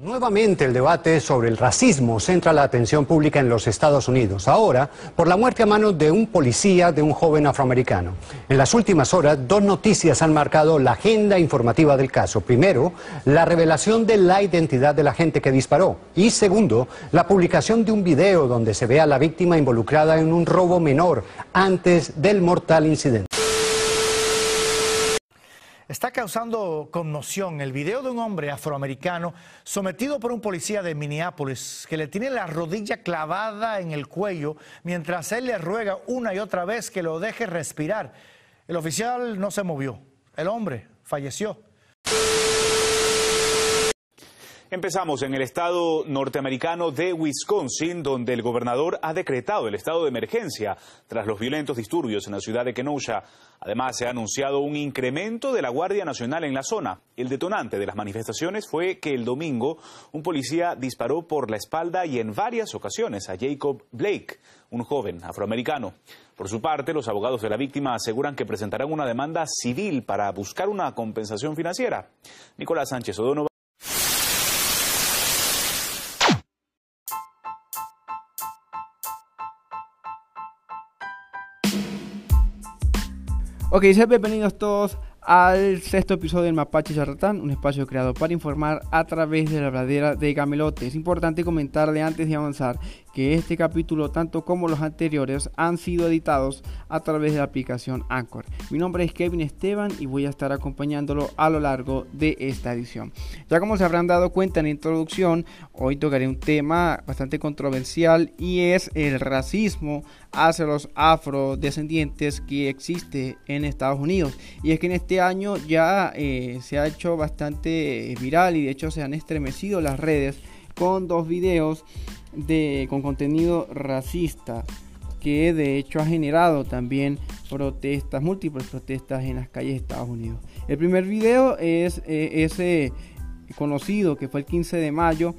Nuevamente el debate sobre el racismo centra la atención pública en los Estados Unidos, ahora por la muerte a manos de un policía de un joven afroamericano. En las últimas horas, dos noticias han marcado la agenda informativa del caso. Primero, la revelación de la identidad de la gente que disparó. Y segundo, la publicación de un video donde se ve a la víctima involucrada en un robo menor antes del mortal incidente. Está causando conmoción el video de un hombre afroamericano sometido por un policía de Minneapolis que le tiene la rodilla clavada en el cuello mientras él le ruega una y otra vez que lo deje respirar. El oficial no se movió. El hombre falleció. Empezamos en el estado norteamericano de Wisconsin, donde el gobernador ha decretado el estado de emergencia tras los violentos disturbios en la ciudad de Kenosha. Además, se ha anunciado un incremento de la Guardia Nacional en la zona. El detonante de las manifestaciones fue que el domingo un policía disparó por la espalda y en varias ocasiones a Jacob Blake, un joven afroamericano. Por su parte, los abogados de la víctima aseguran que presentarán una demanda civil para buscar una compensación financiera. Nicolás Sánchez O'Donovan Ok, sean bienvenidos todos al sexto episodio del Mapache Charlatán, un espacio creado para informar a través de la bladera de Gamelote. Es importante comentarle antes de avanzar que este capítulo, tanto como los anteriores, han sido editados a través de la aplicación Anchor. Mi nombre es Kevin Esteban y voy a estar acompañándolo a lo largo de esta edición. Ya como se habrán dado cuenta en la introducción, hoy tocaré un tema bastante controversial y es el racismo hacia los afrodescendientes que existe en Estados Unidos. Y es que en este año ya eh, se ha hecho bastante viral y de hecho se han estremecido las redes con dos videos de, con contenido racista que de hecho ha generado también protestas, múltiples protestas en las calles de Estados Unidos. El primer video es eh, ese conocido que fue el 15 de mayo,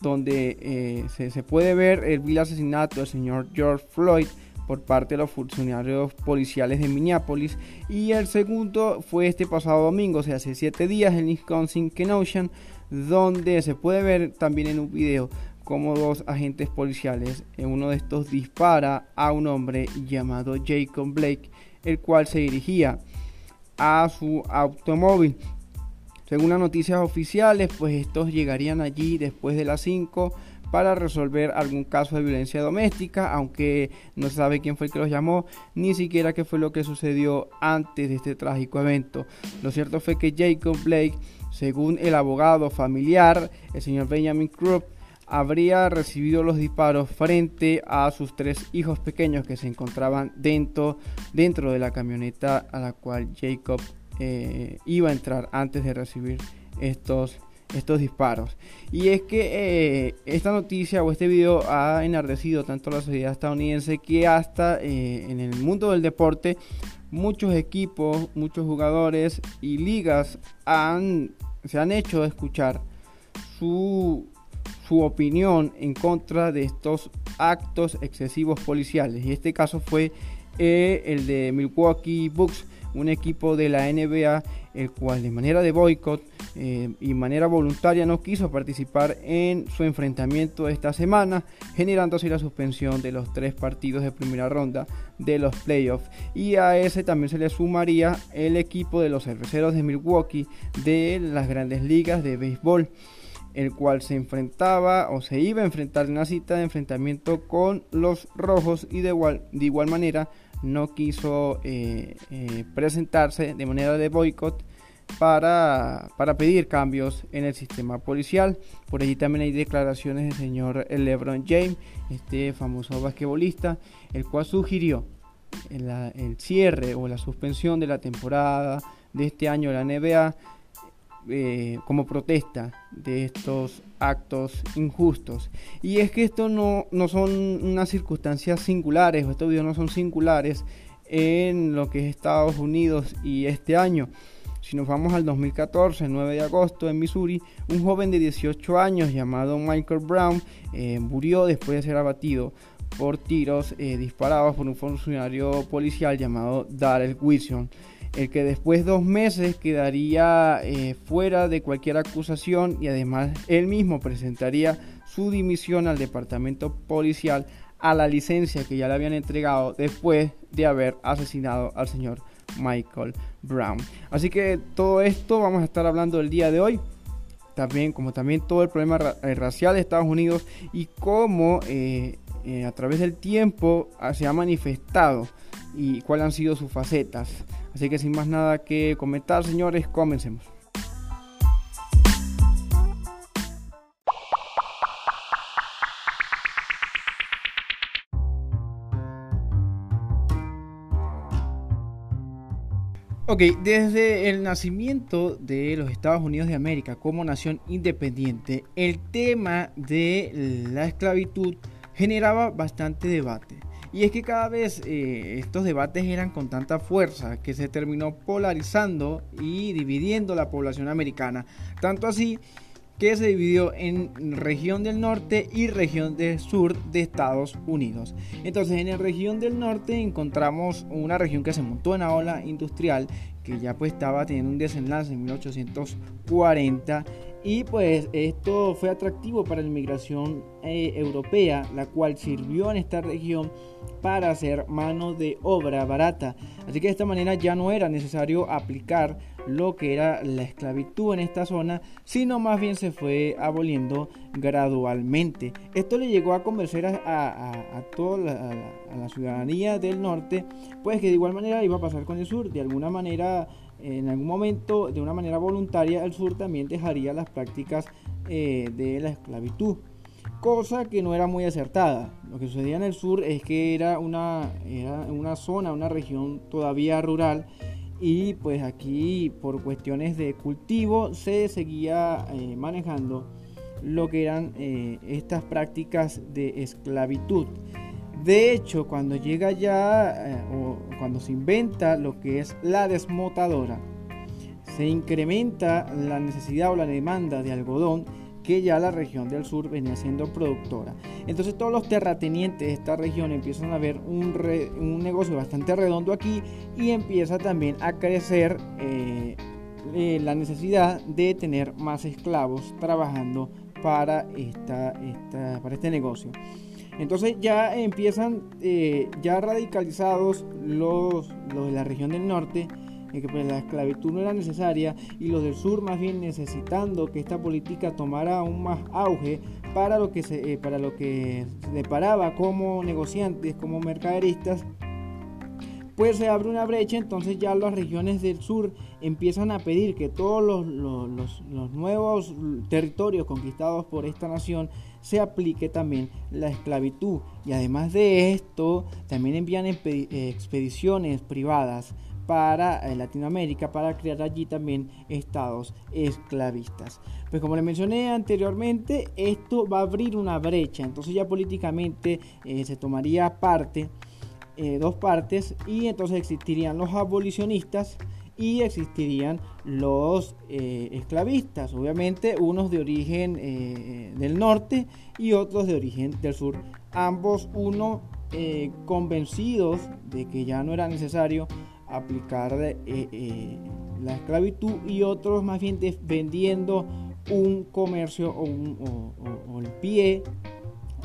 donde eh, se, puede ver el vil asesinato del señor George Floyd por parte de los funcionarios policiales de Minneapolis. Y el segundo fue este pasado domingo, o sea, hace siete días en Wisconsin, Kenosha, donde se puede ver también en un video como dos agentes policiales, en uno de estos dispara a un hombre llamado Jacob Blake, el cual se dirigía a su automóvil. Según las noticias oficiales, pues estos llegarían allí después de las 5 para resolver algún caso de violencia doméstica, aunque no se sabe quién fue el que los llamó, ni siquiera qué fue lo que sucedió antes de este trágico evento. Lo cierto fue que Jacob Blake, según el abogado familiar, el señor Benjamin Krupp, habría recibido los disparos frente a sus tres hijos pequeños que se encontraban dentro, dentro de la camioneta a la cual Jacob eh, iba a entrar antes de recibir estos, estos disparos. Y es que eh, esta noticia o este video ha enardecido tanto la sociedad estadounidense que hasta eh, en el mundo del deporte muchos equipos, muchos jugadores y ligas se han hecho escuchar su su opinión en contra de estos actos excesivos policiales. Y este caso fue eh, el de Milwaukee Bucks, un equipo de la NBA, el cual de manera de boicot eh, y manera voluntaria no quiso participar en su enfrentamiento esta semana, generando así la suspensión de los tres partidos de primera ronda de los playoffs. Y a ese también se le sumaría el equipo de los cerveceros de Milwaukee de las grandes ligas de béisbol el cual se enfrentaba o se iba a enfrentar en una cita de enfrentamiento con los rojos y de igual, de igual manera no quiso eh, eh, presentarse de manera de boicot para, para, pedir cambios en el sistema policial. Por allí también hay declaraciones del señor LeBron James, este famoso basquetbolista, el cual sugirió el cierre o la suspensión de la temporada de este año de la NBA eh, como protesta de estos actos injustos. Y es que esto no, no son unas circunstancias singulares, o estos videos no son singulares en lo que es Estados Unidos y este año. Si nos vamos al 2014, el 9 de agosto, en Missouri, un joven de 18 años llamado Michael Brown eh, murió después de ser abatido por tiros eh, disparados por un funcionario policial llamado Darrell Wilson. El que después de dos meses quedaría eh, fuera de cualquier acusación y además él mismo presentaría su dimisión al departamento policial a la licencia que ya le habían entregado después de haber asesinado al señor Michael Brown. Así que todo esto vamos a estar hablando el día de hoy. También, como también todo el problema eh, racial de Estados Unidos y cómo eh, a través del tiempo ah, se ha manifestado y cuáles han sido sus facetas. Así que sin más nada que comentar, señores, comencemos. Ok, desde el nacimiento de los Estados Unidos de América como nación independiente, el tema de la esclavitud generaba bastante debate. Y es que cada vez eh, estos debates eran con tanta fuerza que se terminó polarizando y dividiendo la población americana. Tanto así que se dividió en región del norte y región del sur de Estados Unidos. Entonces en la región del norte encontramos una región que se montó en la ola industrial que ya pues estaba teniendo un desenlace en 1840 y pues esto fue atractivo para la inmigración eh, europea, la cual sirvió en esta región para hacer mano de obra barata. Así que de esta manera ya no era necesario aplicar lo que era la esclavitud en esta zona, sino más bien se fue aboliendo gradualmente. Esto le llegó a convencer a, toda la, la ciudadanía del norte, pues que de igual manera iba a pasar con el sur. De alguna manera en algún momento, de una manera voluntaria, el sur también dejaría las prácticas eh, de la esclavitud, cosa que no era muy acertada. Lo que sucedía en el sur es que era una, una zona, una región todavía rural y pues aquí por cuestiones de cultivo se seguía eh, manejando lo que eran eh, estas prácticas de esclavitud. De hecho, cuando llega ya eh, o cuando se inventa lo que es la desmotadora, se incrementa la necesidad o la demanda de algodón que ya la región del sur venía siendo productora. Entonces todos los terratenientes de esta región empiezan a ver un, negocio bastante redondo aquí y empieza también a crecer eh, eh, la necesidad de tener más esclavos trabajando para, esta, para este negocio. Entonces ya empiezan eh, ya radicalizados los, los, de la región del norte, en que pues, la esclavitud no era necesaria, y los del sur más bien necesitando que esta política tomara aún más auge para lo que se, eh, para lo que se deparaba como negociantes, como mercaderistas pues se abre una brecha, entonces ya las regiones del sur empiezan a pedir que todos los, los, nuevos territorios conquistados por esta nación se aplique también la esclavitud. Y además de esto, también envían expediciones privadas para eh, Latinoamérica para crear allí también estados esclavistas. Pues como le mencioné anteriormente, esto va a abrir una brecha, entonces ya políticamente eh, se tomaría parte eh, dos partes y entonces existirían los abolicionistas y existirían los eh, esclavistas, obviamente unos de origen eh, del norte y otros de origen del sur, ambos uno convencidos de que ya no era necesario aplicar la esclavitud y otros más bien vendiendo un comercio o, el pie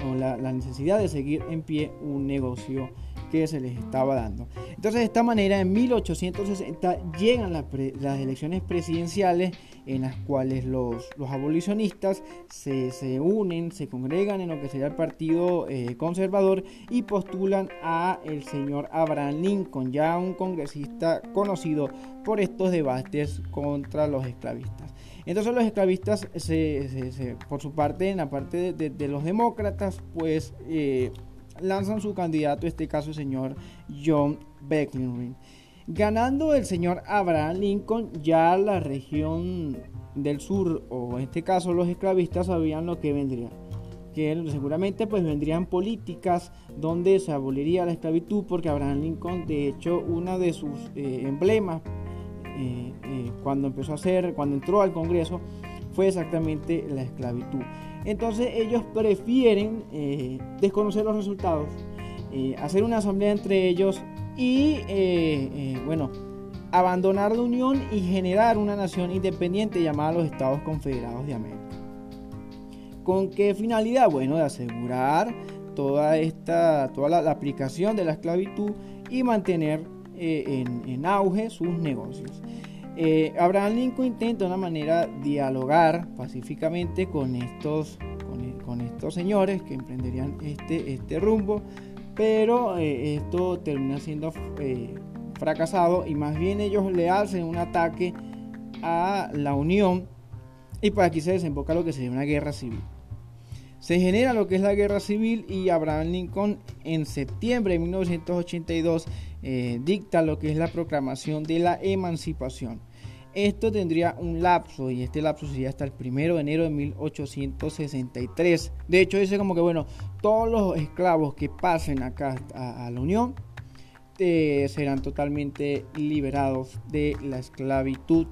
o la necesidad de seguir en pie un negocio se les estaba dando. Entonces, de esta manera, en 1860 llegan las, elecciones presidenciales en las cuales los, abolicionistas se, unen, se congregan en lo que sería el Partido eh, Conservador y postulan a el señor Abraham Lincoln, ya un congresista conocido por estos debates contra los esclavistas. Entonces los esclavistas, por su parte, en la parte de, los demócratas, pues eh, lanzan su candidato, en este caso el señor John Becklin. Ganando el señor Abraham Lincoln, ya la región del sur, o en este caso los esclavistas, sabían lo que vendría. Que seguramente pues vendrían políticas donde se aboliría la esclavitud, porque Abraham Lincoln, de hecho, uno de sus eh, emblemas eh, eh, cuando empezó a hacer, cuando entró al Congreso, fue exactamente la esclavitud. Entonces ellos prefieren eh, desconocer los resultados, eh, hacer una asamblea entre ellos y, eh, bueno, abandonar la Unión y generar una nación independiente llamada los Estados Confederados de América. ¿Con qué finalidad? Bueno, de asegurar toda esta, toda la, aplicación de la esclavitud y mantener en, auge sus negocios. Eh, Abraham Lincoln intenta de una manera dialogar pacíficamente con estos, con, estos señores que emprenderían este, este rumbo, pero eh, esto termina siendo fracasado y más bien ellos le hacen un ataque a la Unión y por aquí se desemboca lo que sería una guerra civil. Se genera lo que es la guerra civil y Abraham Lincoln en septiembre de 1982 eh, dicta lo que es la proclamación de la emancipación. Esto tendría un lapso y este lapso sería hasta el primero de enero de 1863. De hecho dice como que bueno, todos los esclavos que pasen acá a, la Unión eh, serán totalmente liberados de la esclavitud.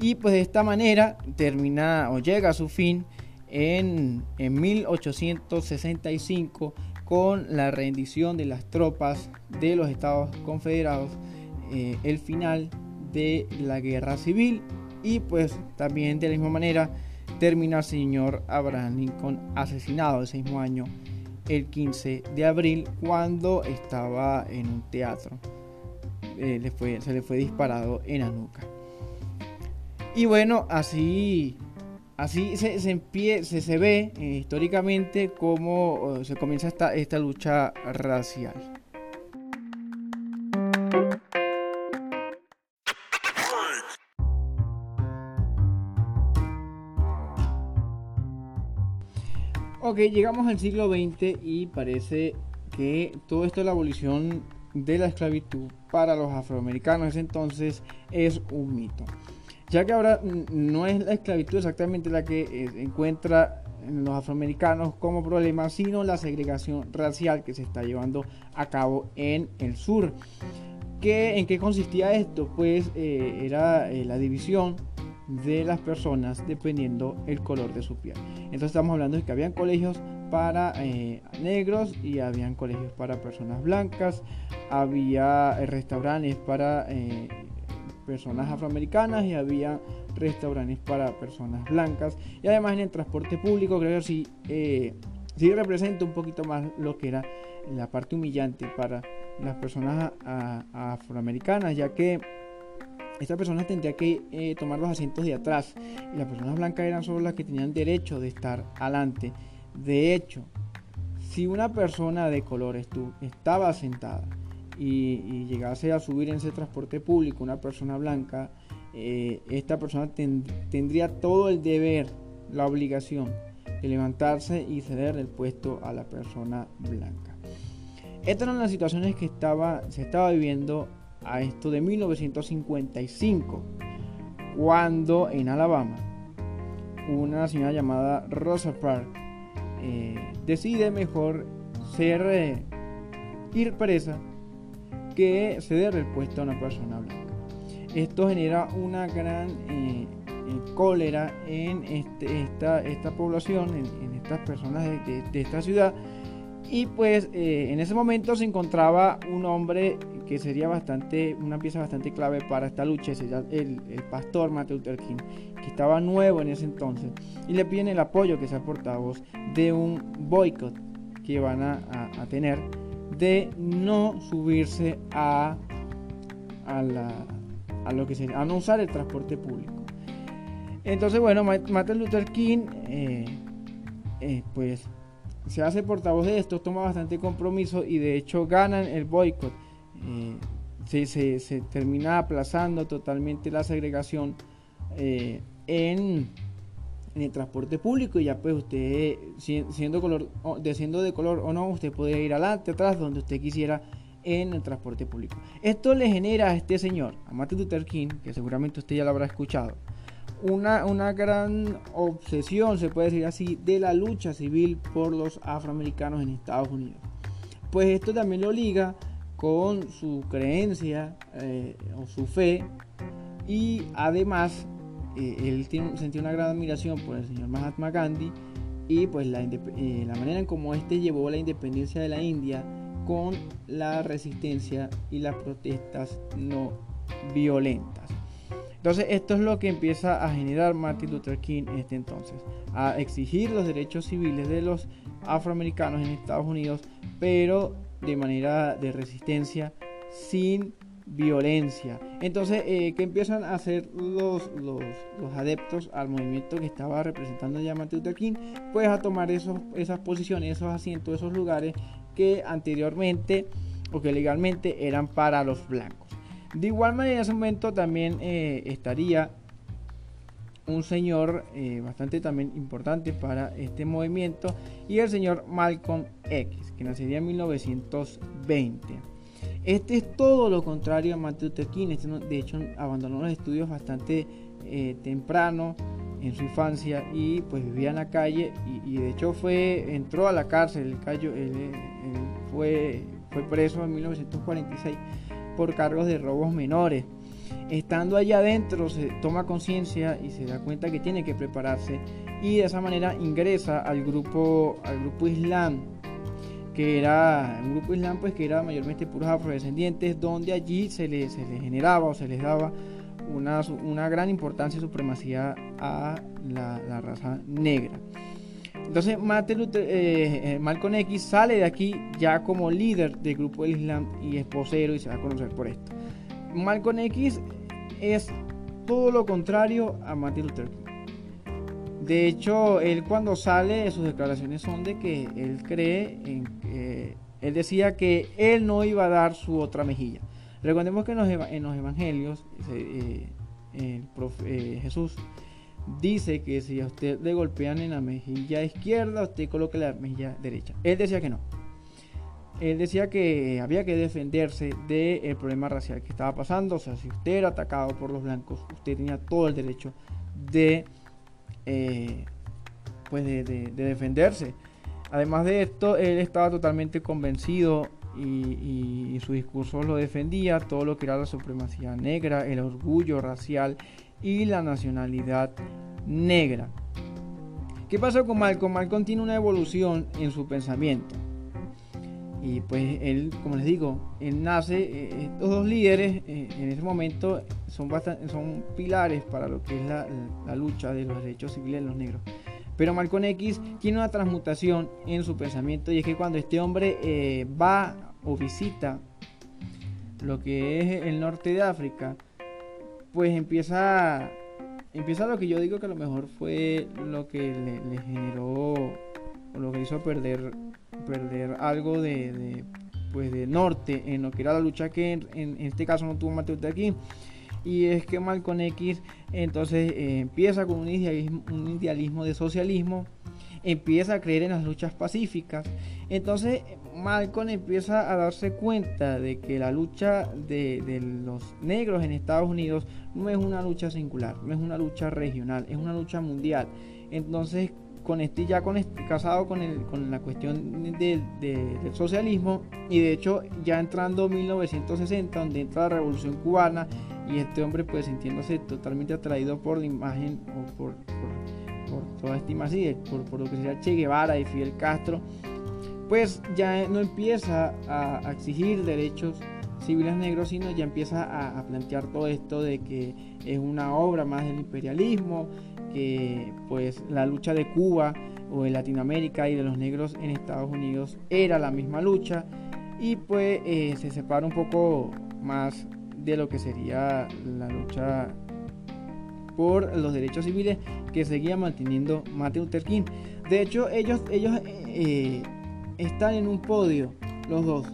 Y pues de esta manera termina o llega a su fin en, 1865 con la rendición de las tropas de los Estados Confederados, eh, el final de la guerra civil y pues también de la misma manera termina el señor Abraham Lincoln asesinado ese mismo año, el 15 de abril, cuando estaba en un teatro. Eh, se le fue disparado en la nuca. Y bueno, así Así se, se, ve eh, históricamente cómo se comienza esta, esta lucha racial. Ok, llegamos al siglo XX y parece que todo esto de la abolición de la esclavitud para los afroamericanos entonces es un mito ya que ahora no es la esclavitud exactamente la que eh, encuentra en los afroamericanos como problema, sino la segregación racial que se está llevando a cabo en el sur. ¿Qué, ¿En qué consistía esto? Pues eh, era eh, la división de las personas dependiendo el color de su piel. Entonces estamos hablando de que habían colegios para negros y habían colegios para personas blancas, había restaurantes para personas afroamericanas y había restaurantes para personas blancas. Y además en el transporte público creo que sí, eh, sí representa un poquito más lo que era la parte humillante para las personas afroamericanas, ya que estas personas tendrían que eh, tomar los asientos de atrás y las personas blancas eran solo las que tenían derecho de estar adelante. De hecho, si una persona de color estaba sentada y, llegase a subir en ese transporte público una persona blanca, eh, esta persona tendría todo el deber, la obligación de levantarse y ceder el puesto a la persona blanca. Estas eran las situaciones que se estaba viviendo a esto de 1955, cuando en Alabama una señora llamada Rosa Parks eh, decide mejor ser eh, ir presa que ceder el puesto a una persona blanca. Esto genera una gran eh, eh, cólera en este, esta, esta, población, en, estas personas de, esta ciudad. Y pues eh, en ese momento se encontraba un hombre que sería bastante, una pieza bastante clave para esta lucha, el, el pastor Martin Luther King, que estaba nuevo en ese entonces. Y le piden el apoyo que sea portavoz de un boicot que van a, a tener de no subirse a, a, lo que se a no usar el transporte público. Entonces, bueno, Martin Luther King, eh, eh, pues se hace portavoz de esto, toma bastante compromiso y de hecho ganan el boicot. Eh, se, se, termina aplazando totalmente la segregación en en el transporte público y ya pues usted siendo color de de color o no usted puede ir adelante atrás donde usted quisiera en el transporte público. Esto le genera a este señor a Martin Luther que seguramente usted ya lo habrá escuchado una, una gran obsesión se puede decir así de la lucha civil por los afroamericanos en Estados Unidos. Pues esto también lo liga con su creencia eh, o su fe y además él sentía una gran admiración por el señor Mahatma Gandhi y pues la, eh, la manera en cómo este llevó la independencia de la India con la resistencia y las protestas no violentas. Entonces esto es lo que empieza a generar Martin Luther King en este entonces, a exigir los derechos civiles de los afroamericanos en Estados Unidos, pero de manera de resistencia sin violencia. Entonces, eh, ¿qué empiezan a hacer los, los, adeptos al movimiento que estaba representando ya Martin Luther King? Pues a tomar esos, esas posiciones, esos asientos, esos lugares que anteriormente o que legalmente eran para los blancos. De igual manera, en ese momento también eh, estaría un señor eh, bastante también importante para este movimiento y el señor Malcolm X, que nacería en 1920. Este es todo lo contrario a Martin Luther. Este de hecho abandonó los estudios bastante eh, temprano en su infancia y pues vivía en la calle y, de hecho fue entró a la cárcel. El fue, fue preso en 1946 por cargos de robos menores. Estando allá adentro se toma conciencia y se da cuenta que tiene que prepararse y de esa manera ingresa al grupo, al grupo Islam, que era un grupo Islam pues que era mayormente puros afrodescendientes, donde allí se les, se generaba o se les daba una, una gran importancia y supremacía a la, raza negra. Entonces Martin eh, eh, Malcolm X sale de aquí ya como líder del grupo del Islam y es posero y se va a conocer por esto. Malcolm X es todo lo contrario a Martin Luther King. De hecho, él cuando sale, sus declaraciones son de que él cree en él decía que él no iba a dar su otra mejilla. Recordemos que en los, evangelios eh, eh, Jesús dice que si a usted le golpean en la mejilla izquierda, usted coloque la mejilla derecha. Él decía que no él decía que había que defenderse del problema racial que estaba pasando. O sea, si usted era atacado por los blancos, usted tenía todo el derecho de, eh, pues de, defenderse. Además de esto, él estaba totalmente convencido y, su discurso lo defendía, todo lo que era la supremacía negra, el orgullo racial y la nacionalidad negra. ¿Qué pasó con Malcolm? Malcolm tiene una evolución en su pensamiento. Y pues él, como les digo, él nace, eh, estos dos líderes eh, en ese momento son, pilares para lo que es la, lucha de los derechos civiles de los negros. Pero Malcolm X tiene una transmutación en su pensamiento y es que cuando este hombre eh, va o visita lo que es el norte de África, pues empieza, empieza lo que yo digo que a lo mejor fue lo que le, generó o lo que hizo perder perder algo de, pues de norte en lo que era la lucha que en, este caso no tuvo Mateo de aquí y es que Malcolm X entonces eh, empieza con un idealismo, idealismo de socialismo empieza a creer en las luchas pacíficas entonces Malcolm empieza a darse cuenta de que la lucha de, los negros en Estados Unidos no es una lucha singular, no es una lucha regional, es una lucha mundial. Entonces con este, ya con este, casado con, el, con la cuestión del socialismo y de hecho ya entrando 1960 donde entra la revolución cubana y este hombre pues sintiéndose totalmente atraído por la imagen o por, por, toda esta imagen, por, por, lo que sería Che Guevara y Fidel Castro pues ya no empieza a, exigir derechos civiles negros, sino ya empieza a, plantear todo esto de que es una obra más del imperialismo, que pues la lucha de Cuba o de Latinoamérica y de los negros en Estados Unidos era la misma lucha y pues eh, se separa un poco más de lo que sería la lucha por los derechos civiles que seguía manteniendo Martin Luther King. De hecho, ellos, ellos eh, están en un podio, los dos.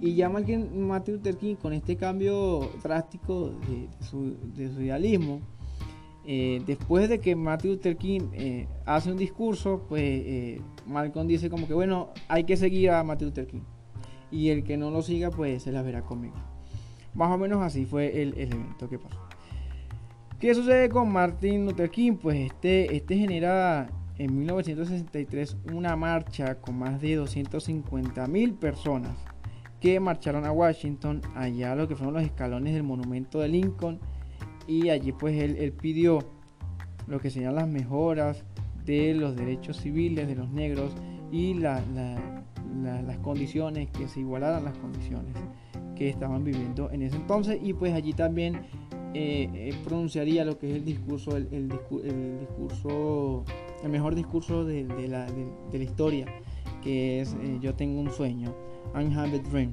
Y ya Martin Luther King, con este cambio drástico de su, de su idealismo, eh, después de que Martin Luther King eh, hace un discurso, pues eh, Malcolm dice como que bueno, hay que seguir a Martin Luther King. Y el que no lo siga, pues se la verá conmigo. Más o menos así fue el, evento que pasó. ¿Qué sucede con Martin Luther King? Pues este, este genera en 1963 una marcha con más de 250 mil personas que marcharon a Washington, allá a lo que fueron los escalones del monumento de Lincoln y allí pues él, pidió lo que serían las mejoras de los derechos civiles de los negros y las condiciones, que se igualaran las condiciones que estaban viviendo en ese entonces y pues allí también pronunciaría lo que es el discurso, el, el, discurso, el mejor discurso de, la, de, la, historia, que es Yo tengo un sueño, I have a dream.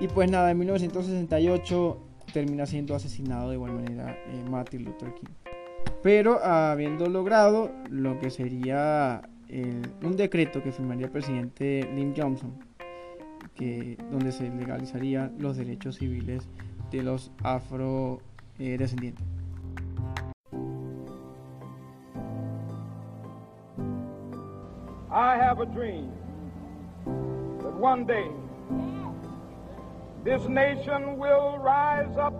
Y pues nada, en 1968 termina siendo asesinado de igual manera Martin Luther King pero habiendo logrado lo que sería un decreto que firmaría el presidente Lyndon Johnson, que, donde se legalizarían los derechos civiles de los afrodescendientes. I have a dream that one day this nation will rise up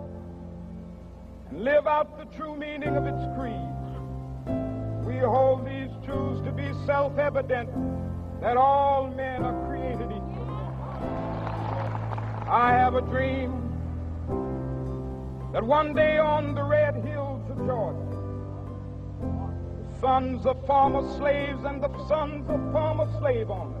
and live out the true meaning of its creed. We hold these truths to be self evident that all men are created equal. I have a dream that one day on the red hills of Georgia, the sons of former slaves and the sons of former slave owners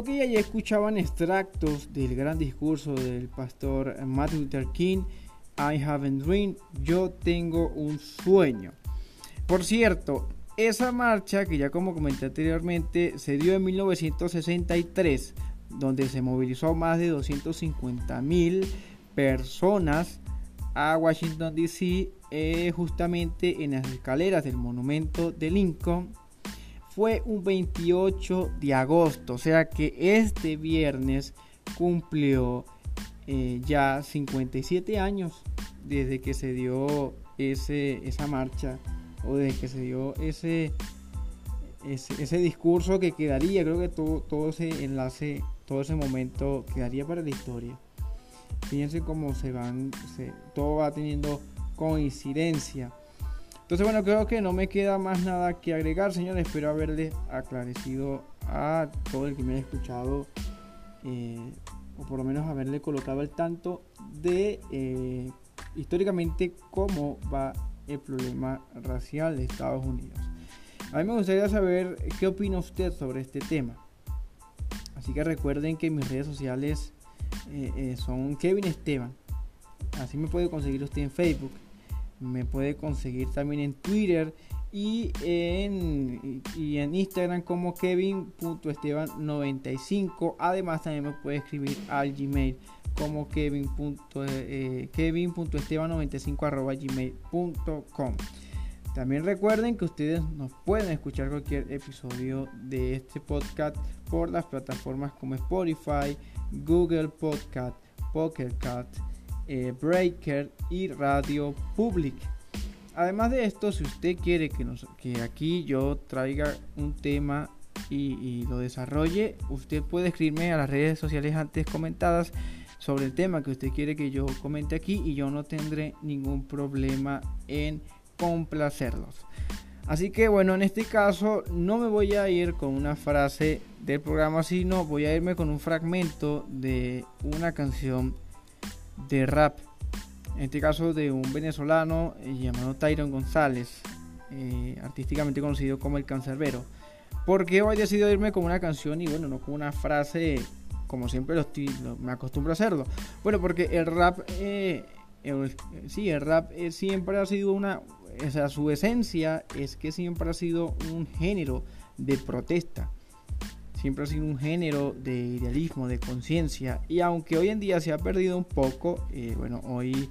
Ok, ahí escuchaban extractos del gran discurso del pastor Martin Luther King, I have a dream, yo tengo un sueño. Por cierto, esa marcha que ya como comenté anteriormente se dio en 1963, donde se movilizó más de 250 mil personas a Washington DC, eh, justamente en las escaleras del monumento de Lincoln fue un 28 de agosto, o sea que este viernes cumplió eh, ya 57 años desde que se dio ese, esa marcha o desde que se dio ese, ese, discurso que quedaría, creo que todo, todo ese enlace, todo ese momento quedaría para la historia. Fíjense cómo se van, todo va teniendo coincidencia. Entonces, bueno, creo que no me queda más nada que agregar, señores. Espero haberles aclarecido a todo el que me haya escuchado, eh, o por lo menos haberle colocado al tanto de eh, históricamente cómo va el problema racial de Estados Unidos. A mí me gustaría saber qué opina usted sobre este tema. Así que recuerden que mis redes sociales eh, son Kevin Esteban. Así me puede conseguir usted en Facebook me puede conseguir también en Twitter y en, y en Instagram como kevin.esteban95. Además también me puede escribir al Gmail como kevin.esteban95 eh, También recuerden que ustedes nos pueden escuchar cualquier episodio de este podcast por las plataformas como Spotify, Google Podcast, Pocket eh, Breaker y Radio Public. Además de esto, si usted quiere que, nos, que aquí yo traiga un tema y, lo desarrolle, usted puede escribirme a las redes sociales antes comentadas sobre el tema que usted quiere que yo comente aquí y yo no tendré ningún problema en complacerlos. Así que bueno, en este caso no me voy a ir con una frase del programa, sino voy a irme con un fragmento de una canción de rap. En este caso de un venezolano eh, llamado Tyron González, eh, artísticamente conocido como el Cancerbero. Porque hoy he decidido irme con una canción y bueno, no con una frase como siempre lo, me acostumbro a hacerlo. Bueno, porque el rap, eh, sí, el rap siempre ha sido una, o sea, su esencia es que siempre ha sido un género de protesta siempre ha sido un género de idealismo, de conciencia, y aunque hoy en día se ha perdido un poco, eh, bueno, hoy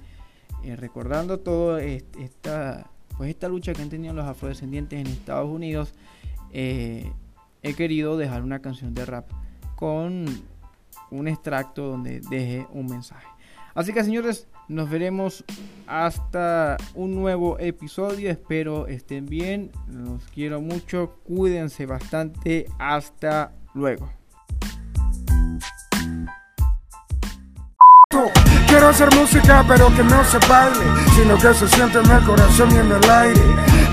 eh, recordando toda esta, pues esta lucha que han tenido los afrodescendientes en Estados Unidos, eh, he querido dejar una canción de rap con un extracto donde deje un mensaje. Así que señores, Nos veremos hasta un nuevo episodio. Espero estén bien. Los quiero mucho. Cuídense bastante. Hasta luego. Quiero hacer música pero que no se baile, sino que se siente en el corazón y en el aire.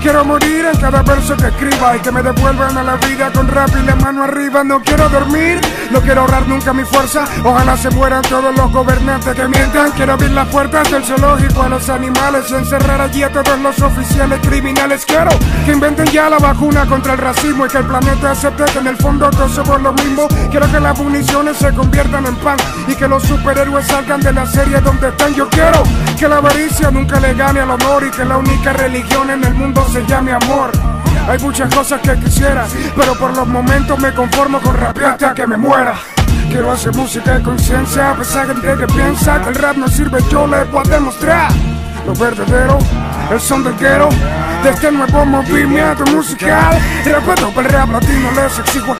Quiero morir en cada verso que escriba y que me devuelvan a la vida con rap y la mano arriba. No quiero dormir, no quiero ahorrar nunca mi fuerza. Ojalá se mueran todos los gobernantes que mientan. Quiero abrir las puertas del zoológico a los animales y encerrar allí a todos los oficiales criminales. Quiero que inventen ya la vacuna contra el racismo y que el planeta acepte que en el fondo todos somos lo mismo. Quiero que las municiones se conviertan en pan y que los superhéroes salgan de la serie donde están. Yo quiero que la avaricia nunca le gane al honor y que la única religión en el mundo se llame amor. Hay muchas cosas que quisiera, pero por los momentos me conformo con rapear hasta que me muera. Quiero hacer música de conciencia, a pesar de que piensa que el rap no sirve, yo le puedo demostrar lo verdadero, el son del guero, de este nuevo movimiento musical. Respeto para el rap latino, les exijo.